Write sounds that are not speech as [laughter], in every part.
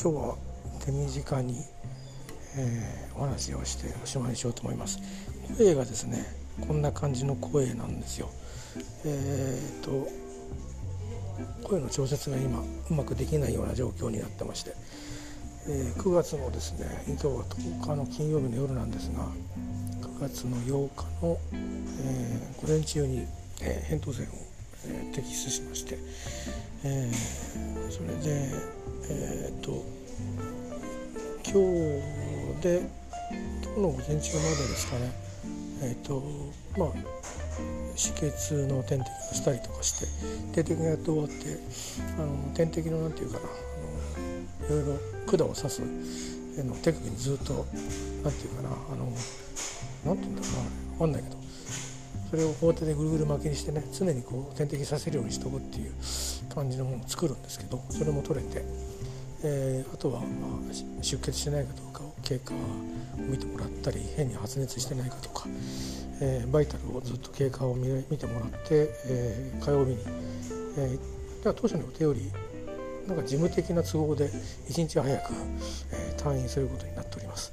今日は手短に、えー、お話をしておしまいにしようと思います。声がですねこんな感じの声なんですよ。えー、と声の調節が今うまくできないような状況になってまして、えー、9月のですね今日は10日の金曜日の夜なんですが9月の8日の、えー、午前中に、えー、扁桃腺を、えー、摘出しまして、えー、それでえっ、と今日で今日の午前中までですかね。えっ、とまあ止血の点滴をしたりとかして点滴がやって終わってあの点滴の何て言うかなあのいろいろ管を刺すの手首にずっと何て言うかなあの何て言うんだろうな分かんないけどそれを包丁でぐるぐる巻きにしてね常にこう点滴させるようにしとくっていう感じのものを作るんですけどそれも取れて、えー、あとは、まあ、出血しないかどうかを経過を見てもらったり変に発熱してないかとかえー、バイタルをずっと経過を見てもらって、えー、火曜日に、えー、当初の予定よりなんか事務的な都合で1日早く、えー、退院することになっております。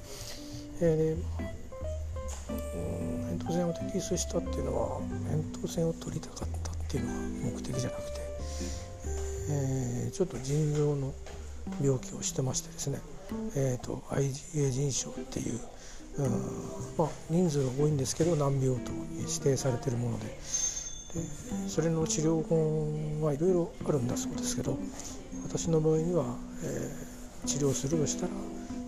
えー、扁桃腺を摘出したっていうのは扁桃腺を取りたかったっていうのが目的じゃなくて、えー、ちょっと腎臓の病気をしてましてですね、えーと、IgA 腎症っていううんまあ、人数が多いんですけど難病と指定されてるものででそれの治療法はいろいろあるんだそうですけど私の場合には、えー、治療するとしたら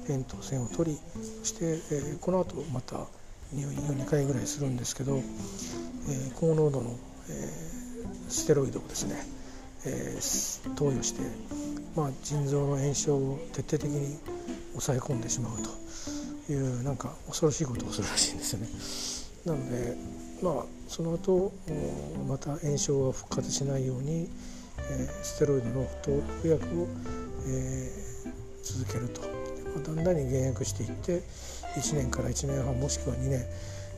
扁桃腺を取りそして、えー、この後また2回ぐらいするんですけど、えー、高濃度の、えー、ステロイドをですね、えー、投与して、まあ、腎臓の炎症を徹底的に抑え込んでしまうと。いうなんか恐ろしいことをするらしいんですよね。なのでまあその後また炎症が復活しないように、えー、ステロイドの投薬を、えー、続けると、ま、だんだんに減薬していって1年から1年半もしくは2年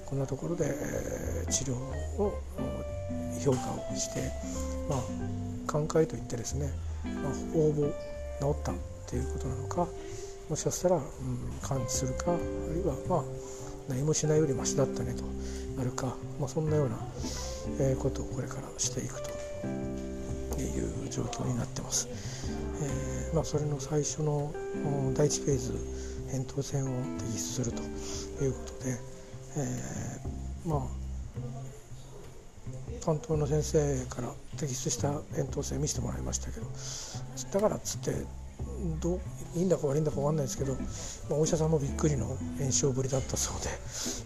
こんなところで、治療を評価をして、まあ、寛解といってですね、まあ、応募治ったっていうことなのかもしかしたら、うん、感知するかあるいはまあ何もしないよりマシだったねとなるか、まあ、そんなような、えー、ことをこれからしていくという状況になってます。えーまあ、それの最初の第1フェーズ扁桃腺を摘出するということで、えー、まあ担当の先生から摘出した扁桃腺見せてもらいましたけどだからっつってどういいんだか悪いんだか分かんないですけど、まあ、お医者さんもびっくりの炎症ぶりだったそう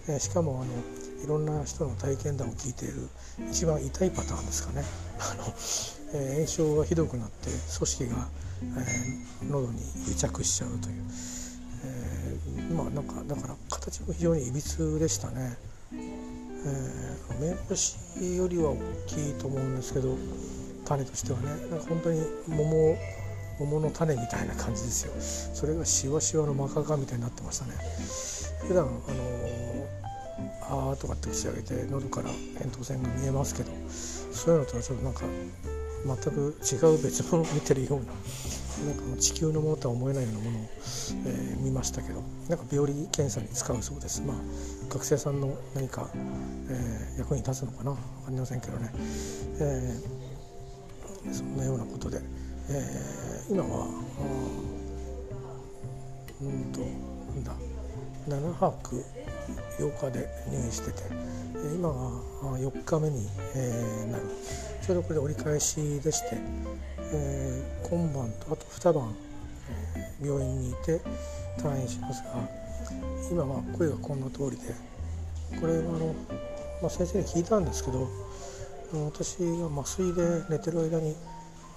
で、えー、しかもあのいろんな人の体験談を聞いている一番痛いパターンですかね。あの、えー、炎症がひどくなって組織が、えー、喉に癒着しちゃうという、えー、まあなんかだから形も非常にいびつでしたね。えー、目星よりは大きいと思うんですけど種としてはね。なんか本当に桃桃の種みたいな感じですよ。それがしわしわのマカカみたいになってましたね。普段あのあーとかって口上げて喉から扁桃腺が見えますけどそういうのとはちょっとなんか全く違う別物を見てるようななんか地球のものとは思えないようなものを、えー、見ましたけどなんか病理検査に使うそうです。まあ学生さんの何か、えー、役に立つのかな。分かりませんけどね、えー、そんなようなことで。えー、今はうんとなんだ。7泊8日で入院してて。今が4日目に、えー、なる。ちょうどこれで折り返しでして、えー、今晩とあと2晩、えー、病院にいて退院しますが今は声がこんな通りでこれはあの、まあ、先生に聞いたんですけど私が麻酔で寝てる間に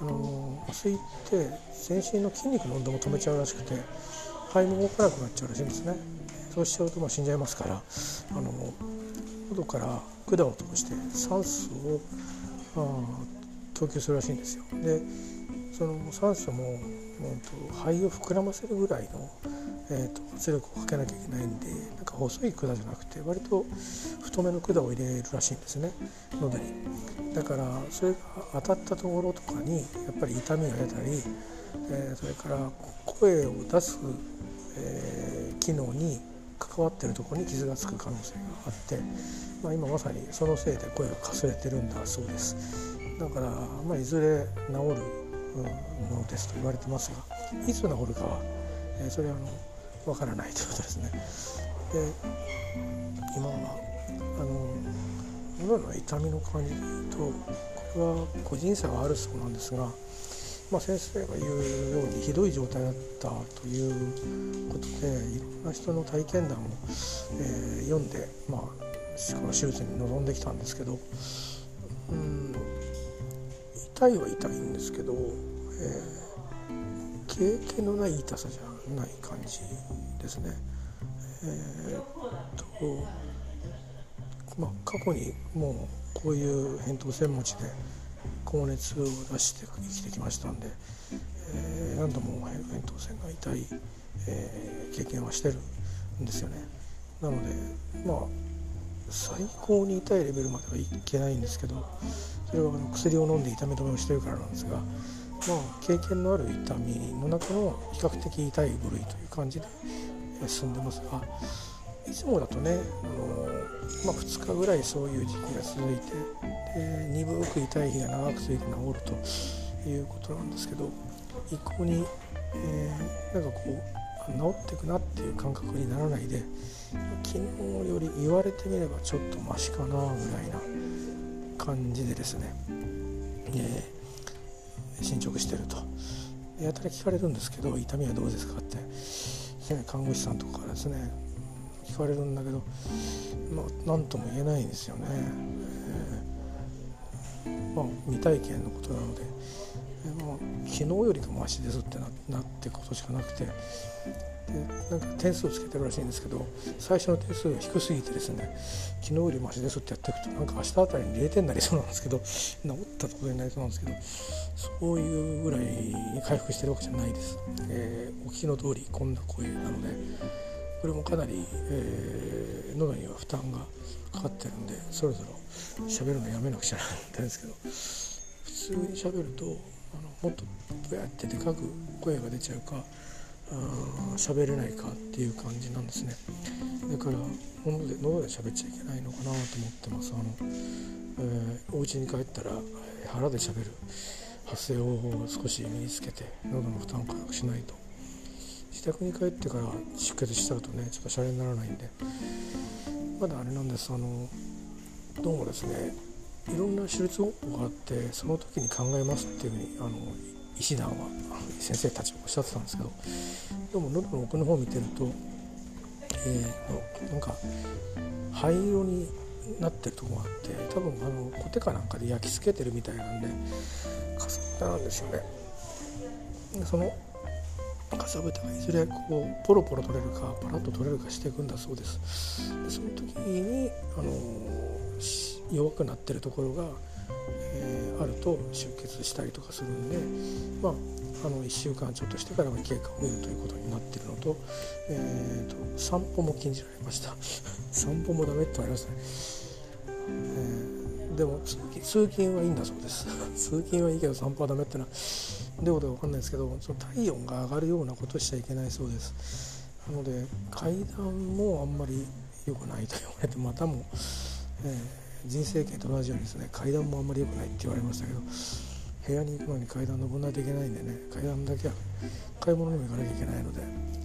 あの麻酔って全身の筋肉の運動も止めちゃうらしくて肺も動かなくなっちゃうらしいんですね。そうしちゃうとまあ死んじゃいますからあの喉から管を通して酸素をあ供給するらしいんですよ。でその酸素も、うんと、肺を膨らませるぐらいの、えーと、圧力をかけなきゃいけないんでなんか細い管じゃなくて割と太めの管を入れるらしいんですね。喉に。だからそれが当たったところとかにやっぱり痛みが出たりえー、それから声を出す、えー、機能に関わってるとこに傷がつく可能性があって、まあ、今まさにそのせいで声がかすれてるんだそうです。だから、まあ、いずれ治るものですと言われてますがいつ治るかは、えー、それはあの分からないということですね。で今はあの喉の痛みの感じでいうとこれは個人差があるそうなんですがまあ、先生が言うようにひどい状態だったということでいろんな人の体験談を、えー、読んで、まあ、この手術に臨んできたんですけど、うん、痛いは痛いんですけど、えー、経験のない痛さじゃない感じですね。えー、っとまあ、過去にもうこういう扁桃腺持ちで高熱を出して生きてきましたんで、えー、何度も扁桃腺が痛い、えー、経験はしてるんですよねなのでまあ最高に痛いレベルまではいけないんですけどそれはあの薬を飲んで痛み止めをしてるからなんですがまあ経験のある痛みの中の比較的痛い部類という感じで進んでますがいつもだとねあの、まあ、2日ぐらいそういう時期が続いてで鈍く痛い日が長く続いて治るということなんですけど一向に、えー、なんかこう治ってくなっていう感覚にならないで昨日より言われてみればちょっとマシかなぐらいな感じでですね、えー、進捗してるとやたら聞かれるんですけど痛みはどうですかって看護師さんとかからですね聞かれるんだけど、まあ、何とも言えないんですよね。えー、まあ、未体験のことなので、昨日よりかマシですってなってことしかなくてでなんか点数をつけてるらしいんですけど最初の点数が低すぎてですね昨日よりマシですってやっていくとなんか明日あたりに0点になりそうなんですけど [laughs] 治ったところになりそうなんですけどそういうぐらいに回復してるわけじゃないです。えー、お聞きの通りこんな声なので。これもかなり、えー、喉には負担がかかってるんでそろそろ喋るのやめなくちゃなんですけど普通に喋るともっとブヤってでかく声が出ちゃうか喋れないかっていう感じなんですね。だから喉で喉で喋っちゃいけないのかなと思ってます。あの、えー、お家に帰ったら腹で喋る発声方法を少し身につけて喉の負担を軽くしないと。自宅に帰ってから出血しちゃうとねちょっとシャレにならないんで。まだあれなんです。あのどうもですねいろんな手術方法があってその時に考えますっていうふうにあの医師団は先生たちもおっしゃってたんですけどどうも喉の奥の方を見てると、えー、なんか灰色になってるとこがあって多分あのコテかなんかで焼き付けてるみたいなんでかさぶたなんですよね。そのかさぶたがいずれこうポロポロ取れるかパラッと取れるかしていくんだそうです。でその時に、あの弱くなってるところが、えー、あると出血したりとかするんで、まあ、あの1週間ちょっとしてから経過を見るということになってるのと,、えーと、散歩も禁じられました。[laughs] 散歩もダメって言われましたね、えー、でも通勤はいいんだそうです。[laughs] 通勤はいいけど散歩はダメってのはどういうことか分かんないですけどその体温が上がるようなことしちゃいけないそうです。なので階段もあんまり良くないと言われてまたも、えー、人生圏と同じようにですね。階段もあんまり良くないって言われましたけど部屋に行くのに階段登らないといけないんでね階段だけは買い物にも行かなきゃいけないので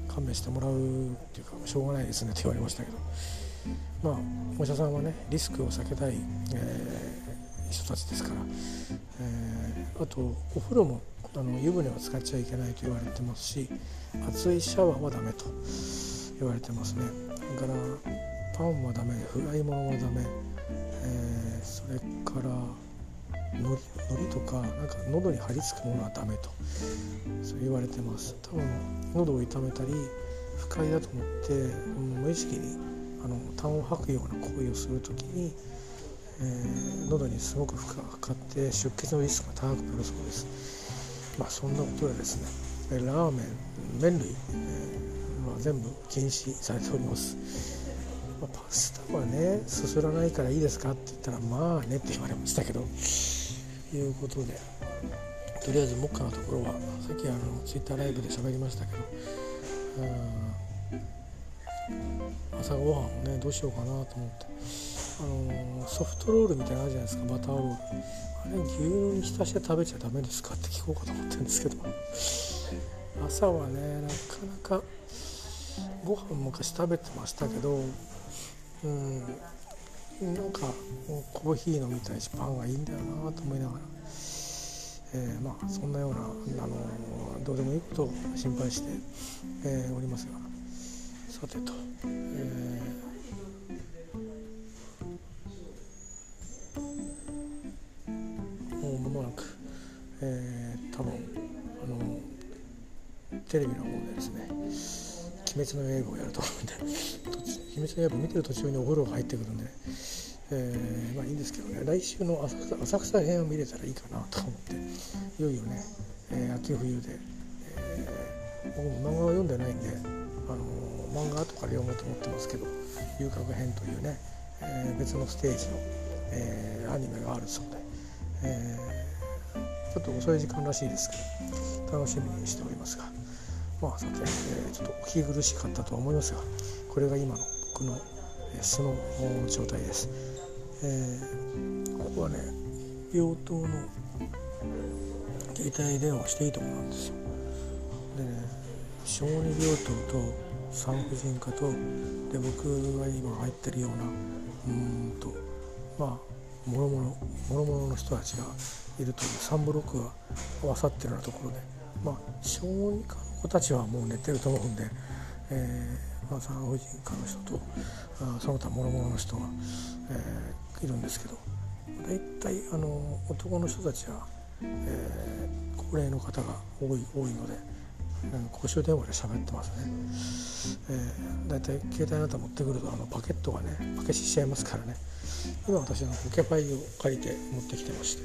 勘弁してもらうっていうかしょうがないですねって言われましたけど。まあお医者さんはねリスクを避けたい、えー、人たちですから、えー、あとお風呂もあの湯船は使っちゃいけないと言われてますし熱いシャワーはダメと言われてますね。だからパンはダメフライ物はダメ、えー、それからのりとかなんか喉に張り付くものはダメとそう言われてます。多分喉を痛めたり不快だと思って無意識にあの痰を吐くような行為をする時に、えー、喉にすごく負荷がかかって出血のリスクが高くなるそうです。まあそんなことでですねラーメン麺類、えー、は全部禁止されております、まあ、パスタはねすすらないからいいですかって言ったらまあねって言われましたけどいうことでとりあえず目下のところはさっきあのツイッターライブで喋りましたけど朝ごはんをねどうしようかなと思って。あのソフトロールみたいなのあるじゃないですかバターロール。あれ牛乳に浸して食べちゃダメですかって聞こうかと思ってるんですけど。朝はねなかなかご飯昔食べてましたけどうんなんかコーヒー飲みたいしパンがいいんだよなと思いながら、えー、まあそんなようなあのどうでもいいことを心配して、えー、おりますが。さてと、えー、もなく、えー、多分あのテレビの方でですね「鬼滅の刃」をやると思うんで「[laughs] 鬼滅の刃」見てる途中にお風呂が入ってくるんでね、えー、まあいいんですけどね来週の浅草浅草編を見れたらいいかなと思っていよいよね、えー、秋冬で、えー、僕も漫画は読んでないんで、あの漫画後から読もうと思ってますけど「遊郭編」というね、えー、別のステージの、えー、アニメがあるそうで、えー、ちょっと遅い時間らしいですけど楽しみにしておりますが。まあさて、えー、ちょっとお聞き苦しかったとは思いますがこれが今の僕の、えー、素の状態です、えー、ここはね病棟の携帯電話していいとこなんですよでね小児病棟と産婦人科とで僕が今入ってるようなうんとまあもろもろもろもろの人たちがいるという3ブロックが合わさってるようなところでまあ小児科の子たちはもう寝てると思うんで、えーまあ、産婦人科の人とあその他諸々の人が、えー、いるんですけど大体あの男の人たちは、えー、高齢の方が多い多いので。公衆電話で喋ってますね、えー、だいたい携帯など持ってくるとあのパケットがねパケシしちゃいますからね今私のポケパイを借りて持ってきてまして。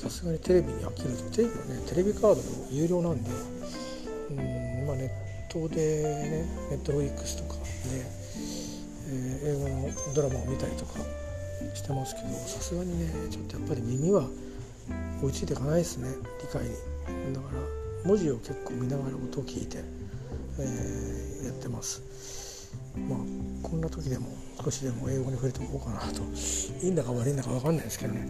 さすがにテレビに飽きるとテレビはねテレビカードも有料なんで。うんまあ、ネットでねネットフリックスとかで、えー、英語のドラマを見たりとかしてますけどさすがにねちょっとやっぱり耳は追いついていかないですね。理解に。だから文字を結構見ながら音を聞いて、えー、やってます。まあこんな時でも少しでも英語に触れておこうかなと。いいんだか悪いんだか分かんないですけどね。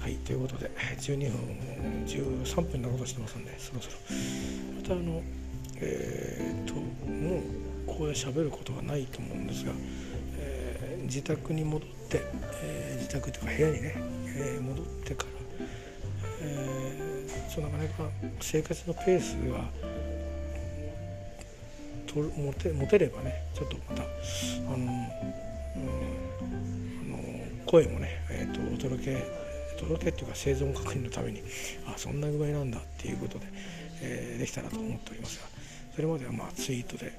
はいということで12分13分になろうとしてますんでそろそろ。またあのえー、っともうここで喋ることはないと思うんですが、えー、自宅に戻って、えー、自宅というか部屋にね、え戻ってから、えー、そうなかなか生活のペースがと持て持てればねちょっとまたあの、うん、あの声もね、えーとお届け届けっていうか生存確認のためにあそんな具合なんだっていうことで、えー、できたらと思っておりますがそれまではまあツイートで、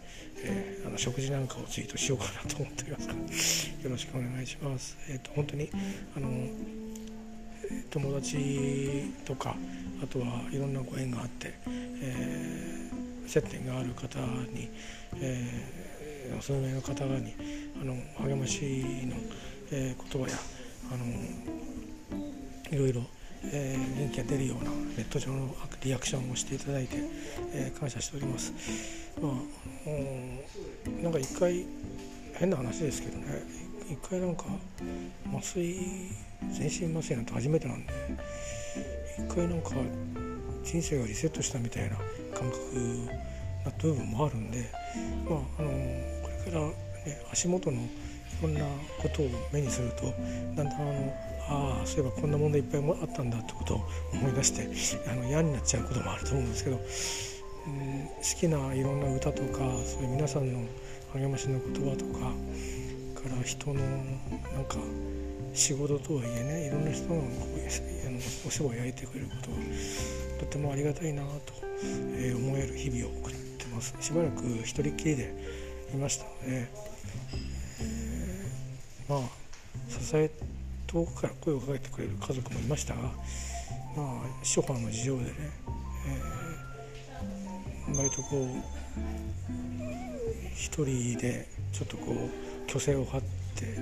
えー、あの食事なんかをツイートしようかなと思っておりますからよろしくお願いします。えーと、本当にあの友達とかあとはいろんなご縁があって、えー、接点がある方に、えー、数名の方にあの励ましの、えー、言葉やあのいろいろ、えー、元気が出るようなネット上のリアクションをしていただいて、えー、感謝しております。まあ、なんか一回変な話ですけどね一回なんか麻酔全身麻酔なんて初めてなんで一回なんか人生がリセットしたみたいな感覚な部分もあるんで、まあ、あのこれから、ね、足元のいろんなことを目にするとだんだんあのああそういえばこんな問題いっぱいあったんだってことを思い出してあの嫌になっちゃうこともあると思うんですけど、うん、好きないろんな歌とかそういう皆さんの励ましの言葉とかから人のなんか仕事とはいえねいろんな人がこうあのお世話を焼いてくれることとてもありがたいなと、え、思える日々を送ってますしばらく一人っきりでいましたので、えー、まあ支え遠くから声をかけてくれる家族もいましたが、まあ、諸般の事情でね、えー、割とこう一人でちょっとこう虚勢を張ってい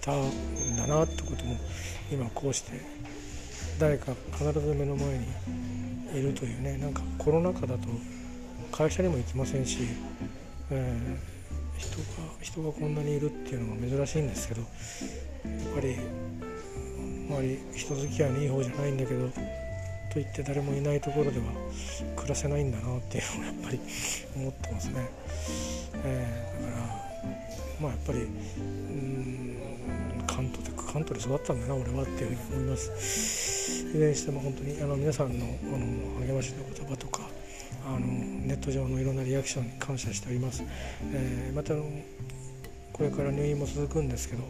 たんだなってことも今こうして誰か必ず目の前にいるというねなんかコロナ禍だと会社にも行きませんし、えー、人が人がこんなにいるっていうのが珍しいんですけどやっぱりあまり人付き合いのいい方じゃないんだけどといって誰もいないところでは暮らせないんだなっていうのをやっぱり思ってますね。えー、だからまあやっぱりうん関東で関東で育ったんだな俺はっていうふうに思います。いずれにしても本当にあの皆さんのあの励ましの言葉とかあのネット上のいろんなリアクションに感謝しております。えー、またのこれから入院も続くんですけど、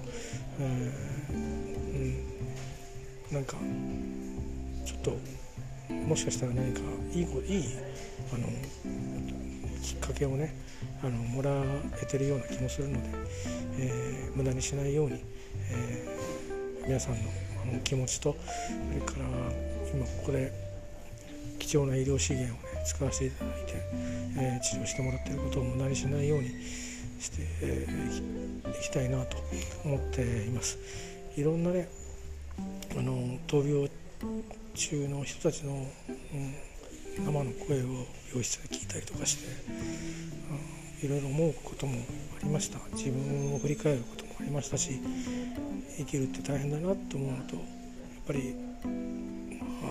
えー、うん、なんかちょっともしかしたら何かいいいいあのきっかけをねあのもらえてるような気もするので、えー、無駄にしないように、えー、皆さんの気持ちとそれから今ここで貴重な医療資源をね使わせていただいて、えー、治療してもらっていることを無駄にしないようにして、えー、いきたいなと思っています。いろんなねあの闘病中の人たちの、うん、生の声を病室で聞いたりとかして、うん、いろいろ思うこともありました自分を振り返るこありましたし生きるって大変だなって思うのとやっぱり、ま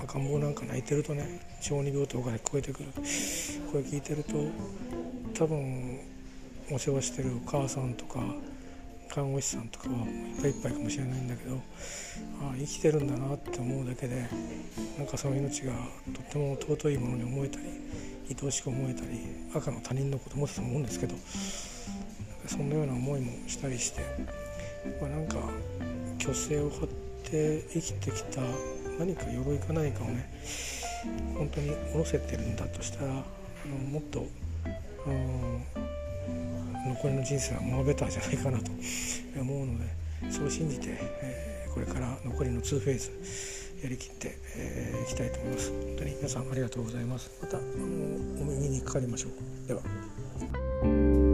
あ、赤ん坊なんか泣いてるとね小児病棟から聞こえてくる。声聞いてると多分お世話してるお母さんとか看護師さんとかはいっぱいいっぱいかもしれないんだけどああ生きてるんだなって思うだけでなんかその命がとっても尊いものに思えたり愛おしく思えたり赤の他人の子供だと思うんですけどそんなような思いもしたりして、まあ、なんか虚勢を張って生きてきた何か鎧か何かをね本当に下ろせてるんだとしたらあのもっと、うん、残りの人生はモアベターじゃないかなと [laughs] 思うのでそう信じて、えー、これから残りの2フェーズやりきってい、えー、きたいと思います。本当に皆さんありがとうございます。またあのお耳にかかりましょう。では。